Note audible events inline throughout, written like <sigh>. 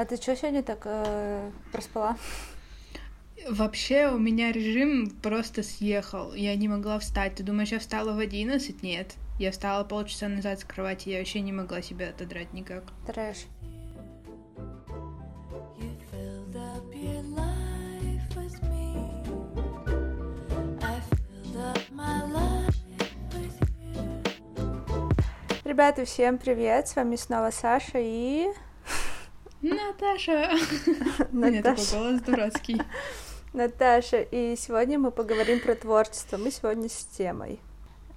а ты что сегодня так э, проспала? Вообще у меня режим просто съехал. Я не могла встать. Ты думаешь, я встала в 11? Нет. Я встала полчаса назад с кровати, я вообще не могла себя отодрать никак. Трэш. Ребята, всем привет! С вами снова Саша и... Наташа! <laughs> У меня такой Наташа. голос дурацкий. <laughs> Наташа. И сегодня мы поговорим про творчество. Мы сегодня с темой.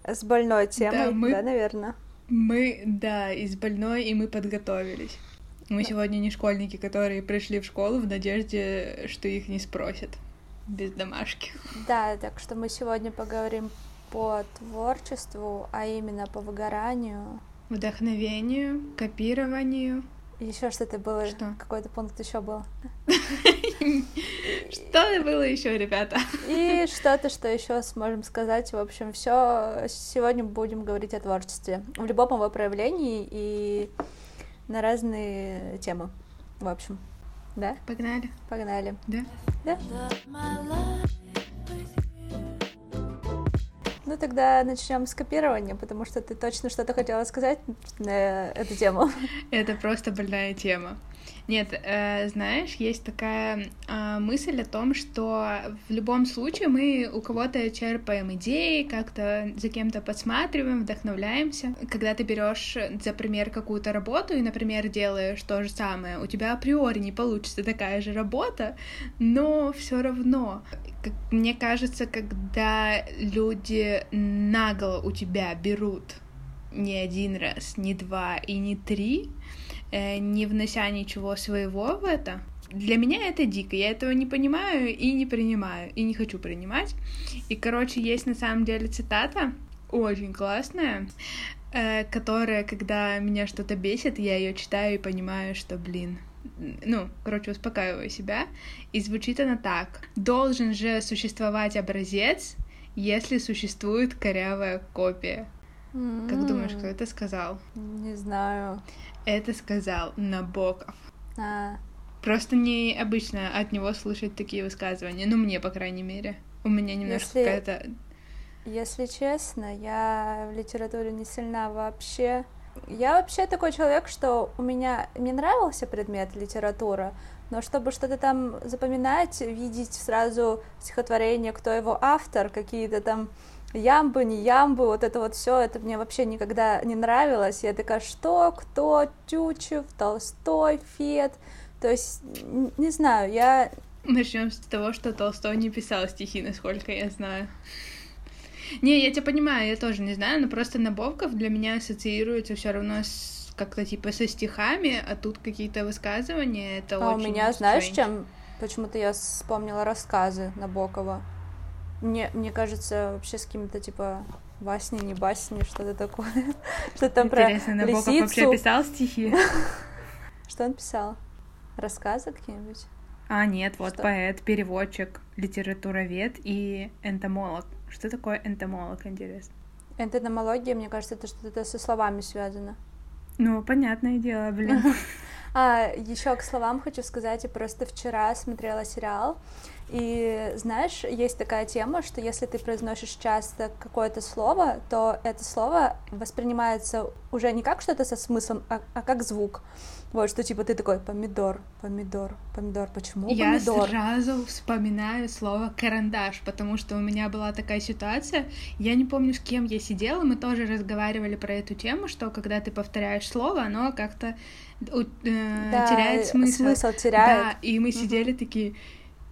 С больной темой, да, мы- наверное. Мы, да, из больной, и мы подготовились. Мы сегодня не школьники, которые пришли в школу в надежде, что их не спросят без домашки. <laughs> Да, так что мы сегодня поговорим по творчеству, а именно по выгоранию. Вдохновению, копированию. Еще что-то было, Что? какой-то пункт еще был. <laughs> Что было еще, ребята? И что-то, что еще сможем сказать. В общем, все. Сегодня будем говорить о творчестве в любом его проявлении и на разные темы. В общем, да? Погнали. Погнали. Да? Да? Ну тогда начнем с копирования, потому что ты точно что-то хотела сказать на эту тему. Это просто больная тема. Нет, э, знаешь, есть такая э, мысль о том, что в любом случае мы у кого-то черпаем идеи, как-то за кем-то подсматриваем, вдохновляемся. Когда ты берешь за пример какую-то работу и, например, делаешь то же самое, у тебя априори не получится такая же работа, но все равно, как мне кажется, когда люди нагло у тебя берут не один раз, не два и не три, э, не внося ничего своего в это. Для меня это дико, я этого не понимаю и не принимаю, и не хочу принимать. И, короче, есть на самом деле цитата, очень классная, э, которая, когда меня что-то бесит, я ее читаю и понимаю, что, блин, ну, короче, успокаиваю себя. И звучит она так. Должен же существовать образец, если существует корявая копия. Как думаешь, кто это сказал? Не знаю. Это сказал Набоков. А, Просто необычно от него слышать такие высказывания. Ну, мне, по крайней мере. У меня немножко Если- какая-то... Если честно, я в литературе не сильна вообще. Я вообще такой человек, что у меня мне нравился предмет литература, но чтобы что-то там запоминать, видеть сразу стихотворение, кто его автор, какие-то там ямбы, не ямбы, вот это вот все, это мне вообще никогда не нравилось. Я такая, что, кто, Тютчев, Толстой, Фет, то есть, не знаю, я Начнем с того, что Толстой не писал стихи, насколько я знаю. Не, я тебя понимаю, я тоже не знаю, но просто Набоков для меня ассоциируется все равно с как-то типа со стихами, а тут какие-то высказывания, это А у очень меня, знаешь, strange. чем? Почему-то я вспомнила рассказы Набокова. Мне, мне кажется, вообще с какими-то типа басни, не басни, что-то такое. <laughs> Что там про Интересно, Набоков вообще лисицу. писал стихи? <laughs> Что он писал? Рассказы какие-нибудь? А, нет, вот Что? поэт, переводчик, литературовед и энтомолог. Что такое энтомолог, интересно? Энтономология, мне кажется, это что-то со словами связано. Ну, понятное дело, блин. <laughs> А, еще к словам хочу сказать, я просто вчера смотрела сериал, и знаешь, есть такая тема, что если ты произносишь часто какое-то слово, то это слово воспринимается уже не как что-то со смыслом, а, а как звук. Вот, что типа ты такой помидор, помидор, помидор, почему Я помидор? сразу вспоминаю слово карандаш, потому что у меня была такая ситуация. Я не помню, с кем я сидела, мы тоже разговаривали про эту тему, что когда ты повторяешь слово, оно как-то э, Да, теряет смысл. смысл теряет. Да, и мы сидели такие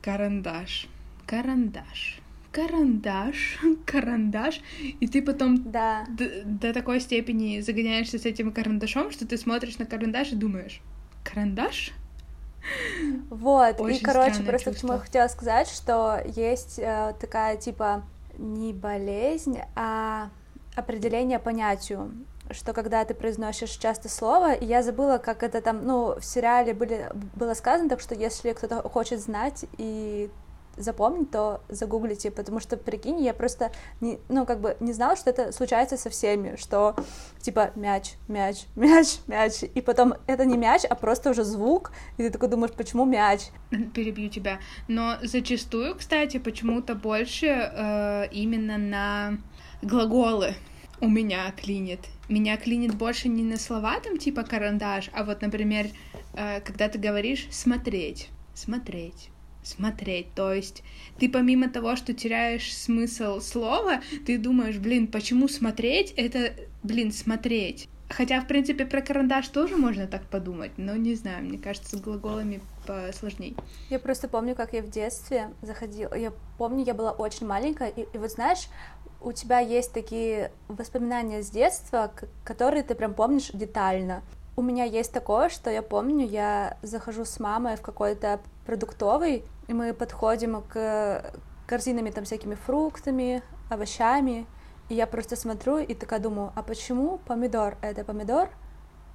карандаш, карандаш, карандаш, <laughs> карандаш, и ты потом Да, д- до такой степени загоняешься с этим карандашом, что ты смотришь на карандаш и думаешь, карандаш? Вот, и, Очень короче, странное просто к чему я чувство. хотела сказать, что есть э, такая, типа, не болезнь, а определение понятию, что когда ты произносишь часто слово, и я забыла, как это там, ну, в сериале были, было сказано, так что если кто-то хочет знать и запомнить, то загуглите, потому что, прикинь, я просто, не, ну, как бы не знала, что это случается со всеми, что, типа, мяч, мяч, <laughs> мяч, мяч, и потом это не мяч, а просто уже звук, и ты такой думаешь, почему мяч? <clears throat> Перебью тебя. Но зачастую, кстати, почему-то больше э, именно на глаголы у меня клинит. Меня клинит больше не на слова там типа карандаш, а вот, например, э, когда ты говоришь смотреть, смотреть, смотреть. То есть ты помимо того, что теряешь смысл слова, ты думаешь, блин, почему смотреть? Это, блин, смотреть. Хотя, в принципе, про карандаш тоже можно так подумать, но не знаю, мне кажется, с глаголами посложней. Я просто помню, как я в детстве заходила. Я помню, я была очень маленькая, и, и вот знаешь, у тебя есть такие воспоминания с детства, которые ты прям помнишь детально. У меня есть такое, что я помню, я захожу с мамой в какой-то продуктовый, и мы подходим к корзинами там всякими фруктами, овощами, и я просто смотрю и такая думаю, а почему помидор это помидор,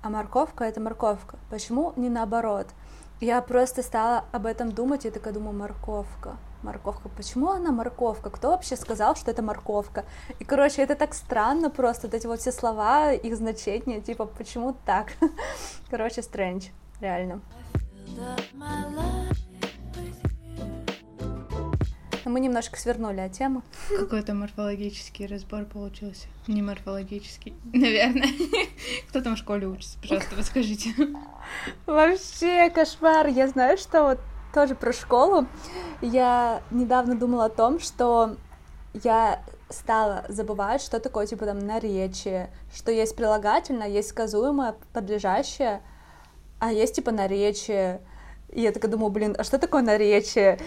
а морковка это морковка? Почему не наоборот? Я просто стала об этом думать и такая думаю, морковка, морковка, почему она морковка? Кто вообще сказал, что это морковка? И, короче, это так странно просто, вот эти вот все слова, их значения, типа, почему так? <laughs> Короче, стрэндж, реально. Но мы немножко свернули от темы. Какой-то морфологический разбор получился. Не морфологический, <laughs> наверное. Кто там в школе учится, пожалуйста, подскажите. Вообще кошмар. Я знаю, что вот тоже про школу. Я недавно думала о том, что я стала забывать, что такое, типа, там, наречие, что есть прилагательное, есть сказуемое, подлежащее, а есть, типа, наречие. И я такая думаю, блин, а что такое наречие?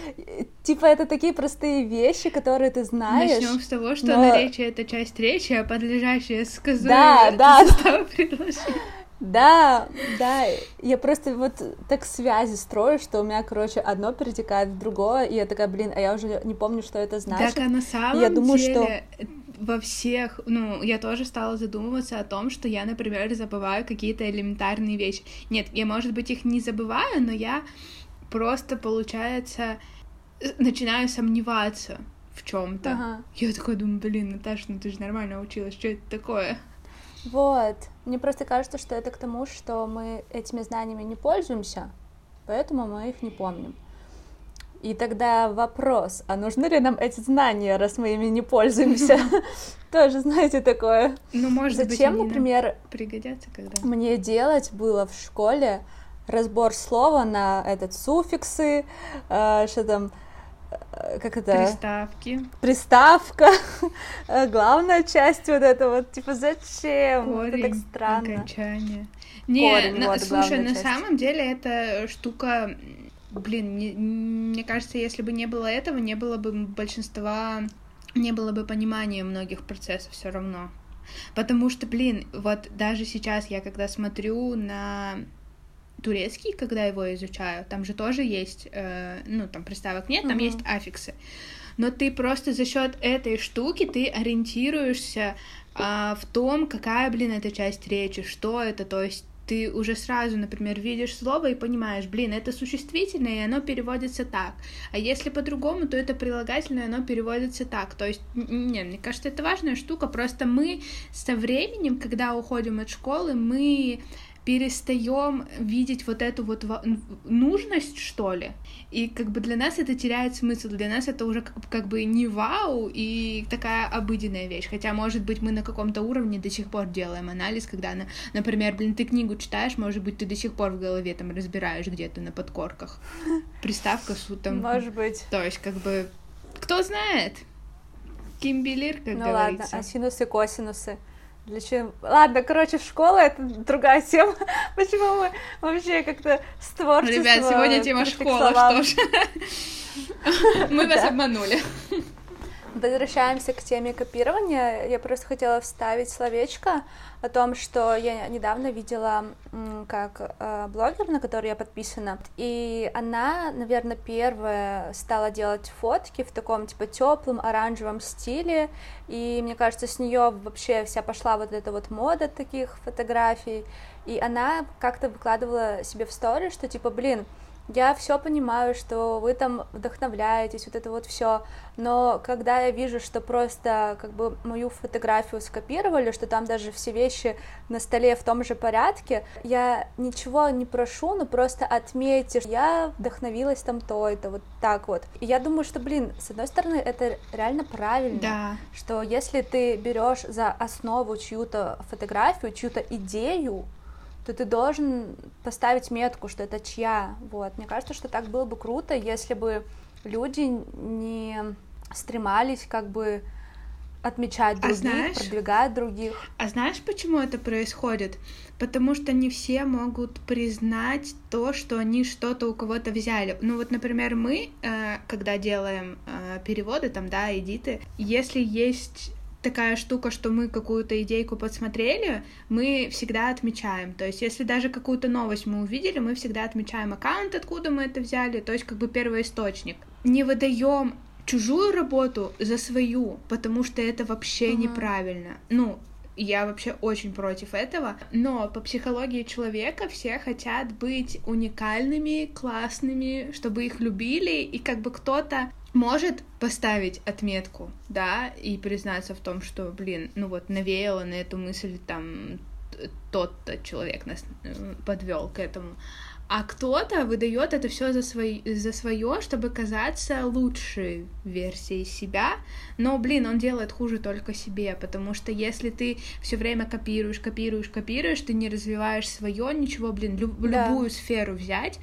Типа, это такие простые вещи, которые ты знаешь. Начнем с того, что но- наречие это часть речи, а подлежащее Да, сказуемое это да. состав <laughs> предложения. Да, да, я просто вот так связи строю, что у меня, короче, одно перетекает в другое, и я такая, блин, а я уже не помню, что это значит. Так, а на самом Я думаю, деле во всех, ну, я тоже стала задумываться о том, что я, например, забываю какие-то элементарные вещи. Нет, я, может быть, их не забываю, но я просто, получается, начинаю сомневаться в чем-то. Ага. Я такой думаю, блин, Наташа, ну ты же нормально училась, что это такое? Вот. Мне просто кажется, что это к тому, что мы этими знаниями не пользуемся, поэтому мы их не помним. И тогда вопрос, а нужны ли нам эти знания, раз мы ими не пользуемся? <laughs> Тоже, знаете, такое. Ну, может быть, Зачем, нам например, пригодятся когда? мне делать было в школе разбор слова на этот суффиксы, э, что там, как это, Приставки, приставка, <laughs> главная часть вот это вот, типа, зачем? это так корень, странно. окончание. Не, Корень, на- вот, слушай, на часть. самом деле эта штука, блин, не- мне кажется, если бы не было этого, не было бы большинства, не было бы понимания многих процессов все равно. Потому что, блин, вот даже сейчас я когда смотрю на турецкий, когда его изучаю, там же тоже есть, э, ну, там приставок нет, там Мгм. есть аффиксы. Но ты просто за счет этой штуки ты ориентируешься а, в том, какая, блин, это часть речи, что это, то есть ты уже сразу, например, видишь слово и понимаешь, блин, это существительное, и оно переводится так. А если по-другому, то это прилагательное, оно переводится так. То есть, не, мне кажется, это важная штука. Просто мы со временем, когда уходим от школы, мы перестаем видеть вот эту вот нужность, что ли. И как бы для нас это теряет смысл. Для нас это уже как, как бы не вау и такая обыденная вещь. Хотя, может быть, мы на каком-то уровне до сих пор делаем анализ, когда, на- например, блин, ты книгу читаешь, может быть, ты до сих пор в голове там разбираешь где-то на подкорках. <laughs> Приставка с там. Может быть. То есть, как бы, кто знает? Кимбелир, как ну говорится. ладно, а синусы, косинусы? Для чего? Ладно, короче, школа это другая тема. <laughs> Почему мы вообще как-то с творчеством... Ребят, сегодня тема школа, что ж. <laughs> Мы вас обманули. Возвращаемся к теме копирования. Я просто хотела вставить словечко о том, что я недавно видела, как э, блогер, на который я подписана, и она, наверное, первая стала делать фотки в таком типа теплом оранжевом стиле, и мне кажется, с нее вообще вся пошла вот эта вот мода таких фотографий, и она как-то выкладывала себе в стори, что типа, блин, я все понимаю, что вы там вдохновляетесь, вот это вот все, но когда я вижу, что просто как бы мою фотографию скопировали, что там даже все вещи на столе в том же порядке, я ничего не прошу, но просто отметьте, что я вдохновилась там то, это вот так вот. И я думаю, что, блин, с одной стороны, это реально правильно, Да. что если ты берешь за основу чью-то фотографию, чью-то идею, то ты должен поставить метку, что это чья. Вот. Мне кажется, что так было бы круто, если бы люди не стремались как бы отмечать А других, знаешь- продвигать других. А знаешь, почему это происходит? Потому что не все могут признать то, что они что-то у кого-то взяли. Ну вот, например, мы, э, когда делаем э, переводы, там, да, эдиты, если есть такая штука, что мы какую-то идейку подсмотрели, мы всегда отмечаем. То есть, если даже какую-то новость мы увидели, мы всегда отмечаем аккаунт, откуда мы это взяли, то есть как бы первоисточник. Не выдаем чужую работу за свою, потому что это вообще Мгм. неправильно. Ну, я вообще очень против этого, но по психологии человека все хотят быть уникальными, классными, чтобы их любили, и как бы кто-то может поставить отметку, да, и признаться в том, что, блин, ну вот навеяло на эту мысль там тот-то человек нас подвел к этому. А кто-то выдает это все за, свои, за свое, чтобы казаться лучшей версией себя. Но, блин, он делает хуже только себе, потому что если ты все время копируешь, копируешь, копируешь, ты не развиваешь свое, ничего, блин, лю- Да. любую сферу взять,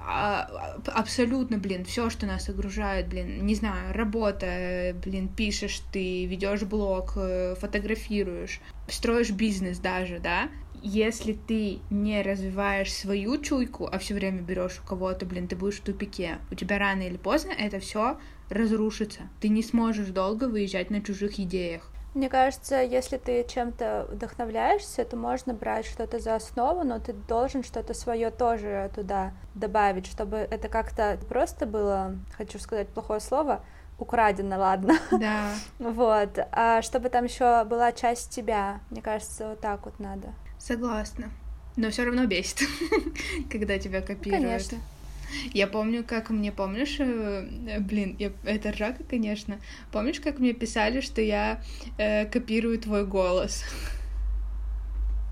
а, а, абсолютно, блин, все, что нас окружает, блин, не знаю, работа, блин, пишешь ты, ведешь блог, э, фотографируешь, строишь бизнес даже, да, если ты не развиваешь свою чуйку, а все время берешь у кого-то, блин, ты будешь в тупике. У тебя рано или поздно это все разрушится. Ты не сможешь долго выезжать на чужих идеях. Мне кажется, если ты чем-то вдохновляешься, то можно брать что-то за основу, но ты должен что-то свое тоже туда добавить, чтобы это как-то просто было, хочу сказать плохое слово, украдено, ладно. Да. <laughs> Вот. А чтобы там еще была часть тебя, мне кажется, вот так вот надо. Согласна. Но все равно бесит, <laughs> когда тебя копируют. Конечно. Я помню, как мне, помнишь, э, э, блин, я, это ржака, конечно. Помнишь, как мне писали, что я э, копирую твой голос?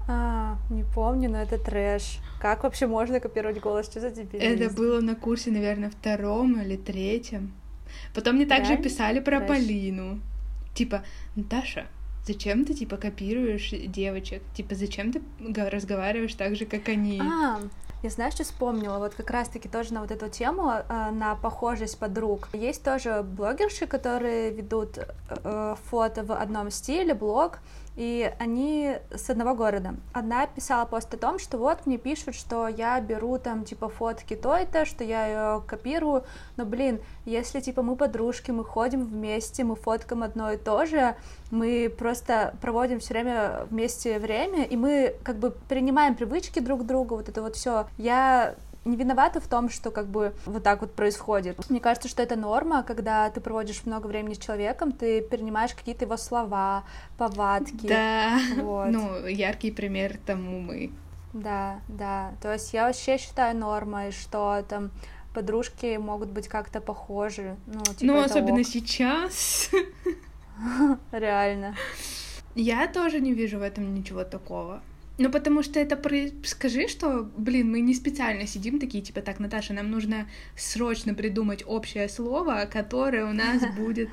А, не помню, но это трэш. Как вообще можно копировать голос? Что за дебилизм? Это было на курсе, наверное, втором или третьем. Потом мне также Реально? писали про Трэш. Полину. Типа, Наташа, зачем ты, типа, копируешь девочек? Типа, зачем ты разговариваешь так же, как они? А, я знаю, что вспомнила, вот как раз-таки тоже на вот эту тему, э, на похожесть подруг. Есть тоже блогерши, которые ведут э, фото в одном стиле, блог, и они с одного города. Одна писала пост о том, что вот мне пишут, что я беру там типа фотки то-то, что я ее копирую, но блин, если типа мы подружки, мы ходим вместе, мы фоткаем одно и то же, мы просто проводим все время вместе время, и мы как бы принимаем привычки друг друга, вот это вот все. Я не виновата в том, что как бы вот так вот происходит. Мне кажется, что это норма, когда ты проводишь много времени с человеком, ты перенимаешь какие-то его слова, повадки. Да. Вот. Ну, яркий пример тому мы. Да, да. То есть я вообще считаю нормой, что там подружки могут быть как-то похожи. Ну, типа, ну, особенно ок. сейчас. <laughs> реально. Я тоже не вижу в этом ничего такого. Ну, потому что это... про- Скажи, что, блин, мы не специально сидим такие, типа, так, Наташа, нам нужно срочно придумать общее слово, которое у нас <laughs> будет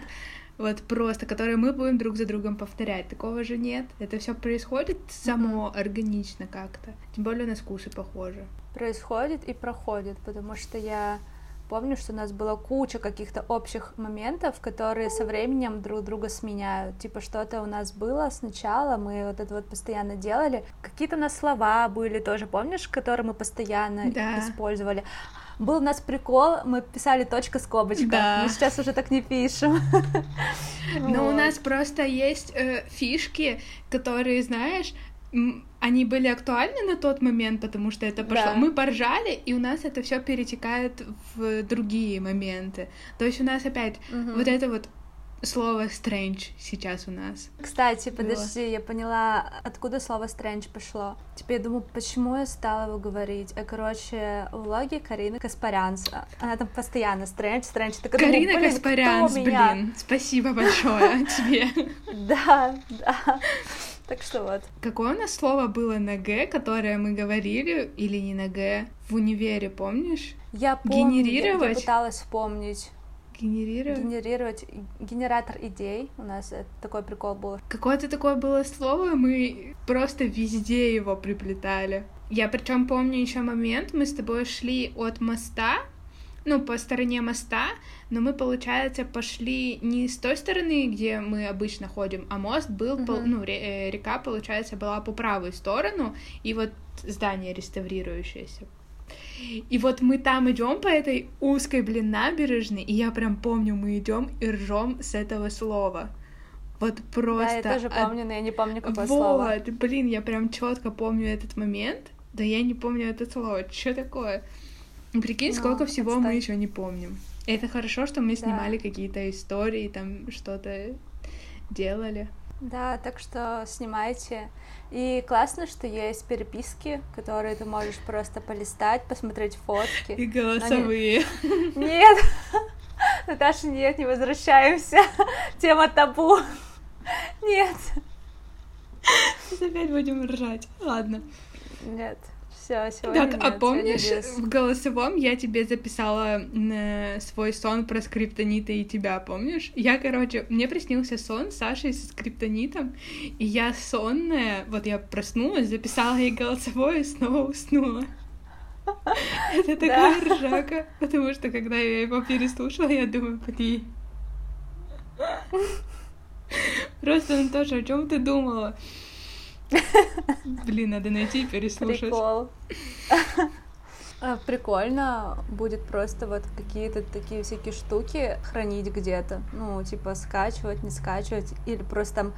вот просто, которое мы будем друг за другом повторять. Такого же нет. Это все происходит само, органично как-то. Тем более у нас вкусы похожи. происходит и проходит, потому что я помню, что у нас была куча каких-то общих моментов, которые со временем друг друга сменяют. Типа что-то у нас было сначала, мы вот это вот постоянно делали. Какие-то у нас слова были тоже, помнишь, которые мы постоянно Да. использовали. Был у нас прикол, мы писали точка скобочка. Да. Мы сейчас уже так не пишем. Но у Вот. нас просто есть э, фишки, которые, знаешь, они были актуальны на тот момент, потому что это пошло. Да. Мы поржали, и у нас это все перетекает в другие моменты. То есть у нас опять Мгм. вот это вот слово strange сейчас у нас. Кстати, подожди, я поняла, откуда слово strange пошло. Теперь я думаю, почему я стала его говорить. А, короче, в влоге Карины Каспарян, а, она там постоянно strange, strange. Так думаю, Карина блин, Каспарян, кто меня? блин, спасибо большое тебе. <laughs> Да, да. Так что вот. Какое у нас слово было на Г, которое мы говорили, или не на Г, в универе, помнишь? Я помню, Генерировать? я пыталась вспомнить. Генерировать? Генерировать генератор идей. У нас такой прикол был. Какое-то такое было слово, мы просто везде его приплетали. Я причем помню еще момент, мы с тобой шли от моста, ну, по стороне моста, но мы, получается, пошли не с той стороны, где мы обычно ходим, а мост был, по- Мгм. ну, ре- э, река, получается, была по правую сторону, и вот здание реставрирующееся. И вот мы там идем по этой узкой, блин, набережной, и я прям помню, мы идем и ржем с этого слова. Вот просто. да, я тоже помню, но я не помню, какое вот, слово. блин, я прям четко помню этот момент, да я не помню это слово. Что такое? Прикинь, Ну, сколько всего мы еще не помним. Это хорошо, что мы Да. снимали какие-то истории, там что-то делали. Да, так что снимайте. И классно, что есть переписки, которые ты можешь просто полистать, посмотреть фотки. И голосовые. Нет, <laughs> Наташа, нет, не возвращаемся. <laughs> Тема табу. Нет, Опять будем ржать. Ладно. нет, все, сегодня Так, нет, а помнишь, без. в голосовом я тебе записала э, свой сон про скриптонита и тебя, помнишь? Я, короче, мне приснился сон с Сашей со скриптонитом, и я сонная, вот я проснулась, записала ей голосовое и снова уснула. <laughs> Это такая ржака, потому что когда я его переслушала, я думаю, блин. <laughs> Просто, Наташа, о чем ты думала? Блин, надо найти и переслушать. Прикол. А, Прикольно будет просто вот какие-то такие всякие штуки хранить где-то. Ну, типа скачивать, не скачивать, или просто там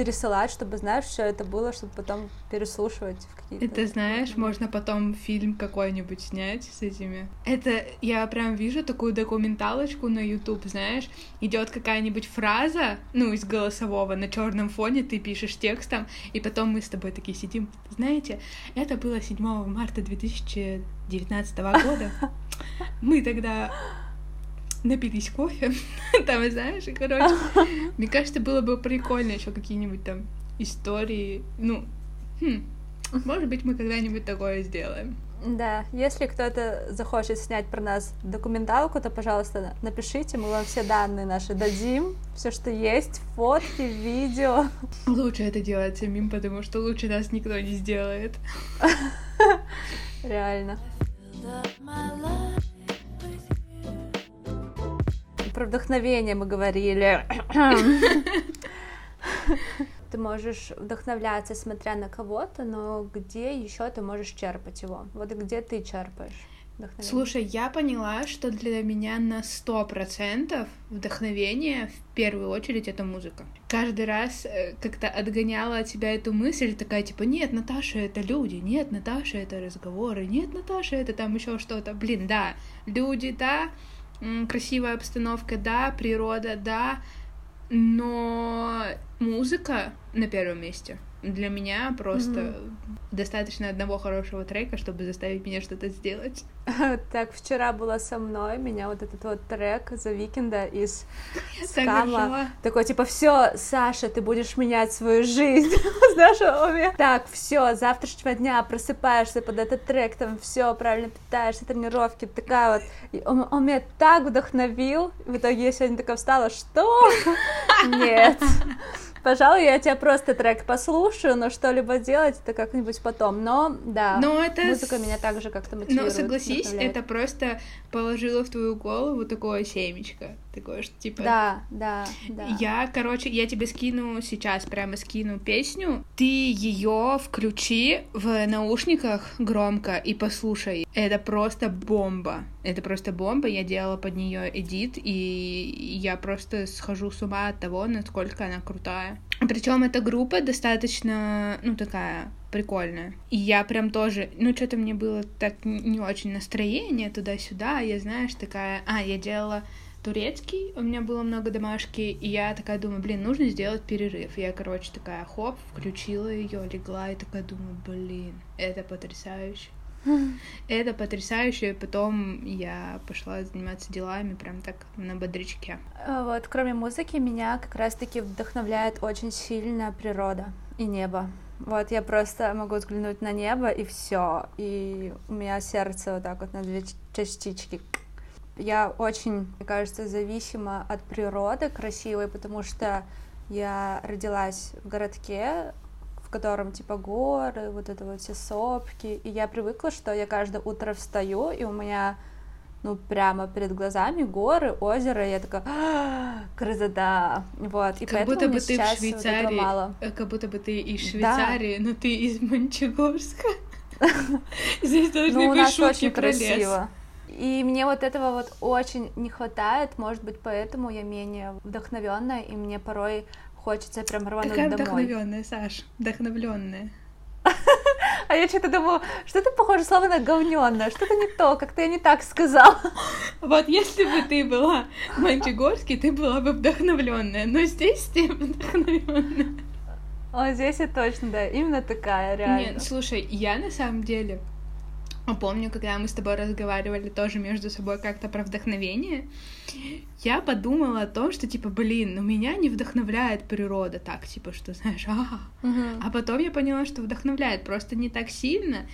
пересылать, чтобы, знаешь, все это было, чтобы потом переслушивать в какие-то... Это знаешь, можно потом фильм какой-нибудь снять с этими. Это я прям вижу такую документалочку на YouTube, знаешь, идет какая-нибудь фраза, ну, из голосового на черном фоне, ты пишешь текстом, и потом мы с тобой такие сидим. Знаете, это было 7 марта 2019 года. <laughs> Мы тогда напились кофе, <laughs> там, знаешь, и, короче, <laughs> мне кажется, было бы прикольно еще какие-нибудь там истории, ну, хм, может быть, мы когда-нибудь такое сделаем. Да, если кто-то захочет снять про нас документалку, то, пожалуйста, напишите, мы вам все данные наши дадим, все, что есть, фотки, видео. <laughs> Лучше это делать самим, потому что лучше нас никто не сделает. Реально. Про вдохновение мы говорили. Ты можешь вдохновляться, смотря на кого-то, но где еще ты можешь черпать его? Вот где ты черпаешь вдохновение? Слушай, я поняла, что для меня на сто процентов вдохновение в первую очередь это музыка. Каждый раз э, как-то отгоняла от себя эту мысль, такая типа, нет, Наташа это люди, нет, Наташа это разговоры, нет, Наташа это там еще что-то. Блин, да, люди, да, красивая обстановка, да, природа, да, но музыка на первом месте. Для меня просто достаточно одного хорошего трека, чтобы заставить меня что-то сделать. <laughs> Так, вчера была со мной, меня вот этот вот трек The Weeknd а из Скама. Такой, типа, все, Саша, ты будешь менять свою жизнь. <laughs> Знаешь, мне, Так, все, завтрашнего дня просыпаешься под этот трек, там все, правильно питаешься, тренировки, такая вот. Он, он меня так вдохновил. В итоге я сегодня такая встала, что? <laughs> Нет. Пожалуй, я тебя просто трек послушаю, но что-либо делать это как-нибудь потом. Но, да, Но это... музыка меня также как-то мотивирует. Но согласись, вдохновляет. это просто положило в твою голову такое семечко. Такое, что типа... Да, да, да. Я, короче, я тебе скину сейчас, прямо скину песню. Ты ее включи в наушниках громко и послушай. Это просто бомба. Это просто бомба. Я делала под нее эдит, и я просто схожу с ума от того, насколько она крутая. Причем эта группа достаточно, ну, такая прикольная. И я прям тоже, ну, что-то мне было так не очень настроение туда-сюда. Я, знаешь, такая... А, я делала турецкий, у меня было много домашки, и я такая думаю, блин, нужно сделать перерыв. Я, короче, такая, хоп, включила ее, легла и такая думаю, блин, это потрясающе. <laughs> Это потрясающе, потом я пошла заниматься делами прям так на бодрячке. А Вот, кроме музыки, меня как раз-таки вдохновляет очень сильно природа и небо. Вот, я просто могу взглянуть на небо, и все. И у меня сердце вот так вот на две частички. Я очень, мне кажется, зависима от природы красивой, потому что я родилась в городке, в котором типа горы, вот это вот все сопки, и я привыкла, что я каждое утро встаю, и у меня ну, прямо перед глазами горы, озеро, и я такая, «А, красота, вот, и Как поэтому будто мне бы ты в сейчас вот этого Швейцарии, мало. э, как будто бы ты из Да. Швейцарии, но ты из Мончегорска. <laughs> Здесь тоже Ну, нас шутки очень про лес. красиво. И мне вот этого вот очень не хватает, может быть, поэтому я менее вдохновенная, и мне порой хочется прям рвануть Какая домой. вдохновенная, Саш, вдохновленная. <laughs> А я что-то думаю, что-то похоже слово на говнённое, что-то не то, как-то я не так сказала. <laughs> Вот если бы ты была в Мончегорске, ты была бы вдохновленная, но здесь ты вдохновленная. Вот здесь я точно, да, именно такая, реально. Нет, слушай, я на самом деле помню, когда мы с тобой разговаривали тоже между собой как-то про вдохновение, я подумала о том, что, типа, блин, ну меня не вдохновляет природа так, типа, что, знаешь, а Мгм. А потом я поняла, что вдохновляет, просто не так сильно,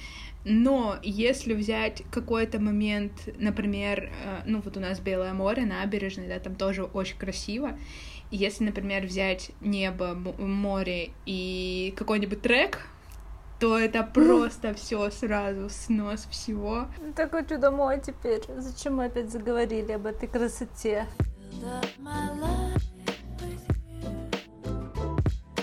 но если взять какой-то момент, например, э, ну вот у нас Белое море, набережная, да, там тоже очень красиво, если, например, взять небо, море и какой-нибудь трек, то это просто все сразу снос всего. Так хочу домой теперь. Зачем мы опять заговорили об этой красоте?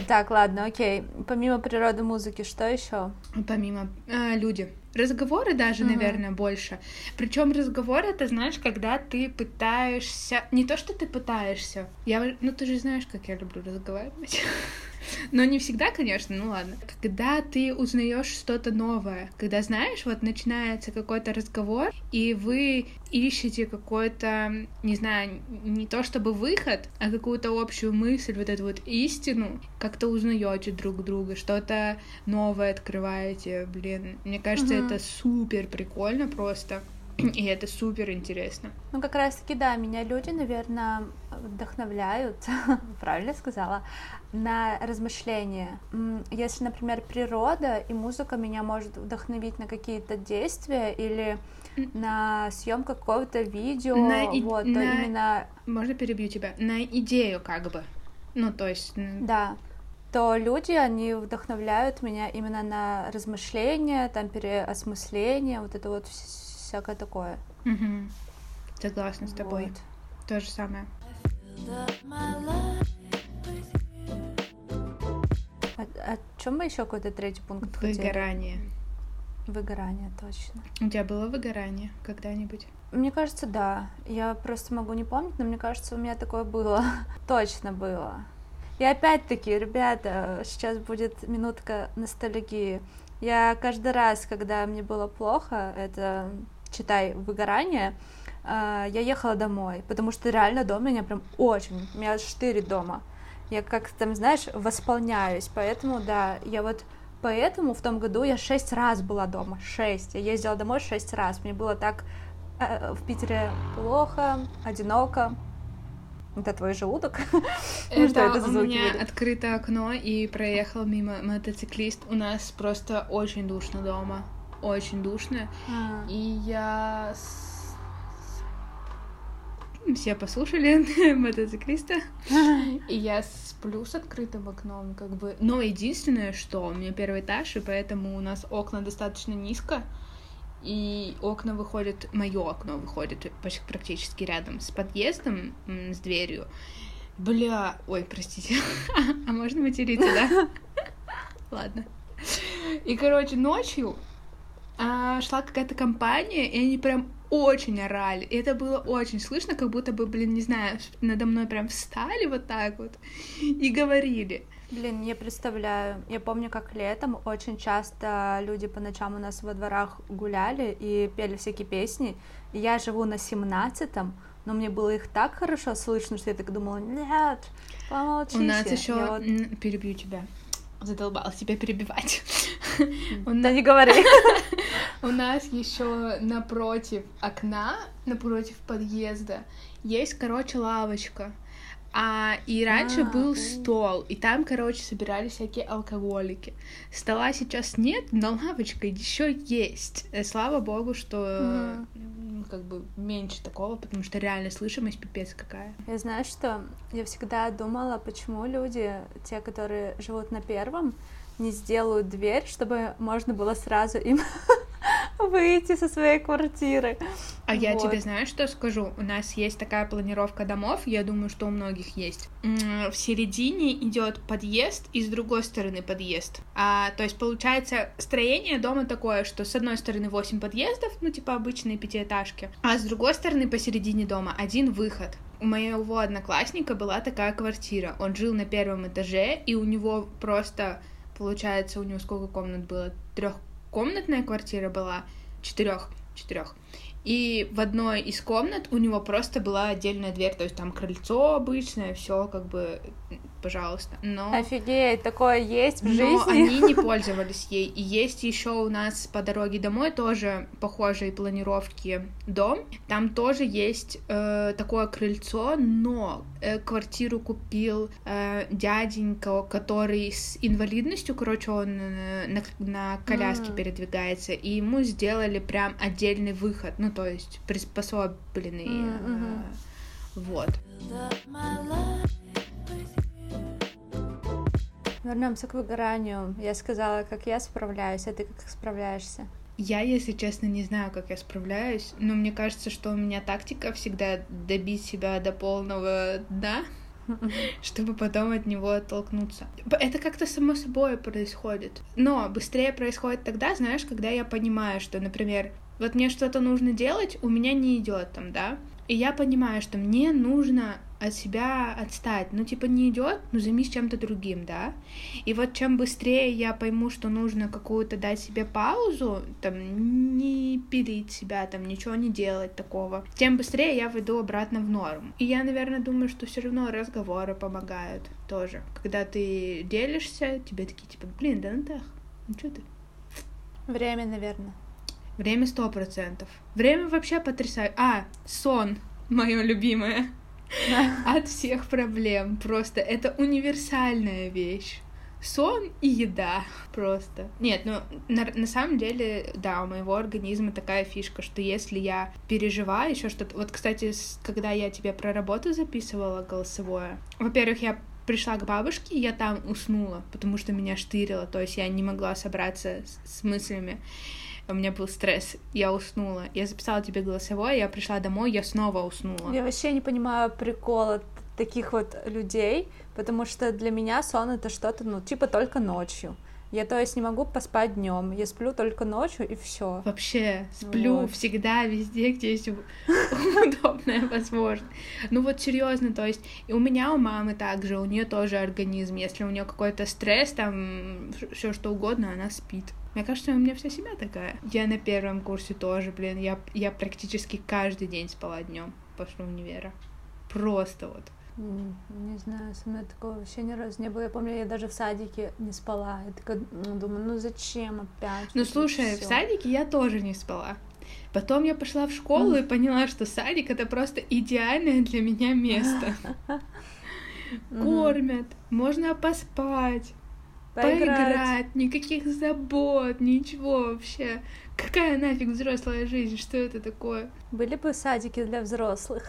Так, ладно, окей. Помимо природы музыки, что еще? Помимо э, люди. Разговоры даже, Мгм. наверное, больше. Причем разговоры, это знаешь, когда ты пытаешься. Не то, что ты пытаешься. Я, ну ты же знаешь, как я люблю разговаривать. <laughs> Но не всегда, конечно, ну ладно. Когда ты узнаешь что-то новое, когда знаешь, вот начинается какой-то разговор, и вы ищете какой-то, не знаю, не то чтобы выход, а какую-то общую мысль, вот эту вот истину, как-то узнаете друг друга, что-то новое открываете, блин. Мне кажется, Мгм. это супер прикольно просто. И это супер интересно. Ну, как раз-таки, да, меня люди, наверное, вдохновляют, <laughs> правильно сказала, на размышления. Если, например, природа и музыка меня может вдохновить на какие-то действия или на съемку какого-то видео, На и- вот, то на- именно, Можно перебью тебя? На идею как бы. Ну, то есть... да, то люди, они вдохновляют меня именно на размышления, там, переосмысление, вот это вот вс- всякое такое. мгм. Согласна с тобой. Вот. То же самое. With you. О, чем мы еще какой-то третий пункт хотели? Выгорание. Выгорание, точно. У тебя было выгорание когда-нибудь? Мне кажется, да. Я просто могу не помнить, но мне кажется, у меня такое было. <laughs> Точно было. И опять-таки, ребята, сейчас будет минутка ностальгии. Я каждый раз, когда мне было плохо, это, читай, выгорание, а, я ехала домой, потому что реально дом меня прям очень, у меня штырит дома. Я как там, знаешь, восполняюсь, поэтому, да, я вот поэтому в том году я шесть раз была дома, шесть. Я ездила домой шесть раз, мне было так э, в Питере плохо, одиноко. Это твой желудок? <laughs> Ну, что это у меня были? открыто окно и проехал мимо мотоциклист. У нас просто очень душно дома. Очень душно. А, И я... Все послушали <laughs> мотоциклиста. <laughs> И я сплю с открытым окном, как бы. Но единственное, что у меня первый этаж, и поэтому у нас окна достаточно низко. И окна выходят, мое окно выходит практически рядом с подъездом, с дверью. Бля, ой, простите. <laughs> А можно материться, да? Ладно. И, короче, ночью а, шла какая-то компания, и они прям очень орали. И это было очень слышно, как будто бы, блин, не знаю, надо мной прям встали вот так вот и говорили. Блин, я представляю. Я помню, как летом очень часто люди по ночам у нас во дворах гуляли и пели всякие песни. И я живу на семнадцатом, но мне было их так хорошо слышно, что я так думала, нет, помолчите. У нас еще вот- перебью тебя. Задолбалась тебя перебивать. <laughs> Да не говори. <laughs> У нас еще напротив окна, напротив подъезда, есть, короче, лавочка. А и раньше А, был у. стол, и там, короче, собирались всякие алкоголики. Стола сейчас нет, но лавочка еще есть. Э, Слава богу, что м, как бы меньше такого, потому что реально слышимость пипец какая. Я знаю, что я всегда думала, почему люди, те, которые живут на первом, не сделают дверь, чтобы можно было сразу им выйти со своей квартиры. А я Вот. тебе знаешь, что скажу? У нас есть такая планировка домов, я думаю, что у многих есть. В середине идет подъезд, и с другой стороны подъезд. А, то есть получается строение дома такое, что с одной стороны 8 подъездов, ну типа обычные пятиэтажки, а с другой стороны посередине дома один выход. У моего одноклассника была такая квартира. Он жил на первом этаже, и у него просто, получается, у него сколько комнат было? Трехкомнатная квартира была, четырех, четырех. И в одной из комнат у него просто была отдельная дверь, то есть там крыльцо обычное, все как бы, пожалуйста. Но, Офигеть, такое есть в но жизни. они не <laughs> пользовались ей. И есть еще у нас по дороге домой тоже похожие планировки дом. Там тоже есть э, такое крыльцо, но э, квартиру купил э, дяденька, который с инвалидностью, короче, он э, на, на коляске М. передвигается, и ему сделали прям отдельный выход, ну то есть приспособленный. М, э, вот. Вернемся к выгоранию. Я сказала, как я справляюсь, а ты как справляешься? Я, если честно, не знаю, как я справляюсь, но мне кажется, что у меня тактика всегда добить себя до полного дна, <laughs> чтобы потом от него оттолкнуться. Это как-то само собой происходит. Но быстрее происходит тогда, знаешь, когда я понимаю, что, например, вот мне что-то нужно делать, у меня не идет там, да, и я понимаю, что мне нужно от себя отстать. Ну, типа, не идет, ну займись чем-то другим, да. И вот чем быстрее я пойму, что нужно какую-то дать себе паузу, там, не пилить себя, там, ничего не делать такого, тем быстрее я выйду обратно в норму. И я, наверное, думаю, что все равно разговоры помогают тоже. Когда ты делишься, тебе такие, типа, блин, да ну так, ну что ты? Время, наверное. Время сто процентов. Время вообще потрясает. А, сон, мое любимое. <laughs> От всех проблем. Просто это универсальная вещь. Сон и еда просто. Нет, ну на, на самом деле, да, у моего организма такая фишка, что если я переживаю еще что-то. Вот, кстати, когда я тебе про работу записывала голосовое, во-первых, я пришла к бабушке, и я там уснула, потому что меня штырило, то есть я не могла собраться с, с мыслями. У меня был стресс, я уснула. Я записала тебе голосовое, я пришла домой, я снова уснула. Я вообще не понимаю прикола таких вот людей, потому что для меня сон это что-то, ну, типа только ночью. Я, то есть, не могу поспать днем, я сплю только ночью и все. Вообще, сплю Вот. всегда, везде, где есть <laughs> удобная возможность. Ну вот серьезно, то есть и у меня, у мамы также, у нее тоже организм. Если у нее какой-то стресс, там все что угодно, она спит. Мне кажется, у меня вся семья такая. Я на первом курсе тоже, блин, я, я практически каждый день спала днем после универа. Просто вот. Не знаю, со мной такого вообще ни разу не было. Я помню, я даже в садике не спала. Я такая, ну, думаю, ну зачем опять? Ну слушай, в всё. садике я тоже не спала. Потом я пошла в школу и поняла, что садик это просто идеальное для меня место. <laughs> Кормят, можно поспать, поиграть, никаких забот, ничего вообще. Какая нафиг взрослая жизнь? Что это такое? Были бы садики для взрослых.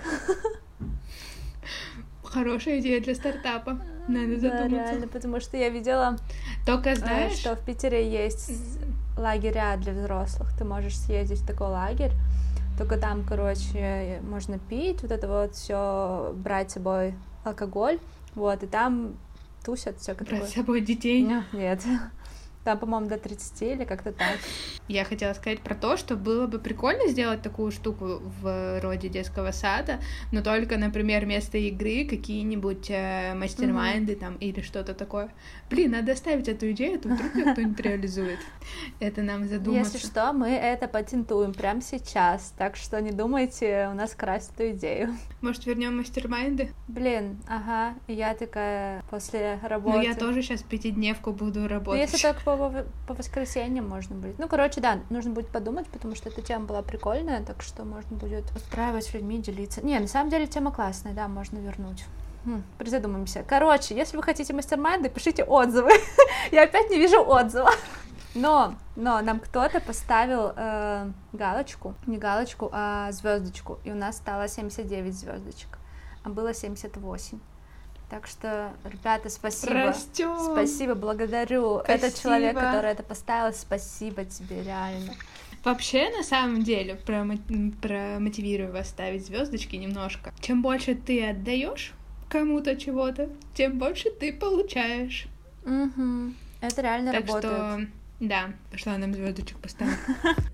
Хорошая идея для стартапа. Надо Да, задуматься. реально, потому что я видела, Только э, знаешь, что в Питере есть лагеря для взрослых. Ты можешь съездить в такой лагерь, только там, короче, можно пить, вот это вот все, брать с собой алкоголь, вот, и там тусят всякое брать такое. с собой детей. Не, Нет. Там, по-моему, до 30 или как-то так. Я хотела сказать про то, что было бы прикольно сделать такую штуку в роде детского сада, но только, например, вместо игры какие-нибудь э, мастер-майнды там или что-то такое. Блин, надо оставить эту идею, а то вдруг кто-нибудь реализует. Это нам задуматься. Если что, мы это патентуем прямо сейчас, так что не думайте у нас красть эту идею. Может, вернем мастер-майнды? Блин, ага, я такая после работы. Ну, я тоже сейчас пятидневку буду Ну, работать. если только по, по- воскресеньям можно будет. Ну, короче, да, нужно будет подумать, потому что эта тема была прикольная, так что можно будет устраивать с людьми, делиться. Не, на самом деле тема классная, да, можно вернуть. Хм, призадумаемся. Короче, если вы хотите мастер-майнды, пишите отзывы. <laughs> Я опять не вижу отзыва. Но, но нам кто-то поставил э, галочку, не галочку, а звездочку, и у нас стало 79 звездочек, а было 78. Так что, ребята, спасибо. Растём. Спасибо, благодарю. Этот Спасибо. человек, который это поставил, спасибо тебе, реально. Вообще, на самом деле, промотивирую вас ставить звездочки немножко. Чем больше ты отдаешь кому-то чего-то, тем больше ты получаешь. Мгм. Это реально так работает. что, да, пошла нам звездочек поставить. <laughs>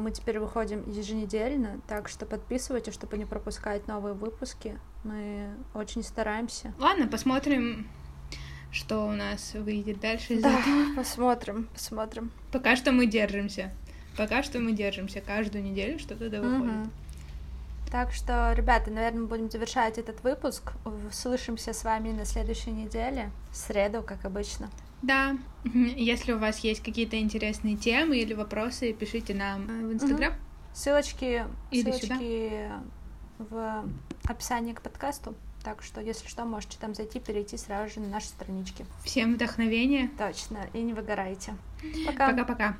мы теперь выходим еженедельно, так что подписывайтесь, чтобы не пропускать новые выпуски. Мы очень стараемся. Ладно, посмотрим, что у нас выйдет дальше. из Да, этого. <laughs> посмотрим, посмотрим. Пока что мы держимся. Пока что мы держимся. Каждую неделю что-то да выходит. Мгм. Так что, ребята, наверное, будем завершать этот выпуск. Услышимся с вами на следующей неделе, в среду, как обычно. Да. Если у вас есть какие-то интересные темы или вопросы, пишите нам э, в Инстаграм. Ссылочки, Или ссылочки в описании к подкасту. Так что, если что, можете там зайти, перейти сразу же на наши странички. Всем вдохновения. Точно. И не выгорайте. Пока. Пока-пока.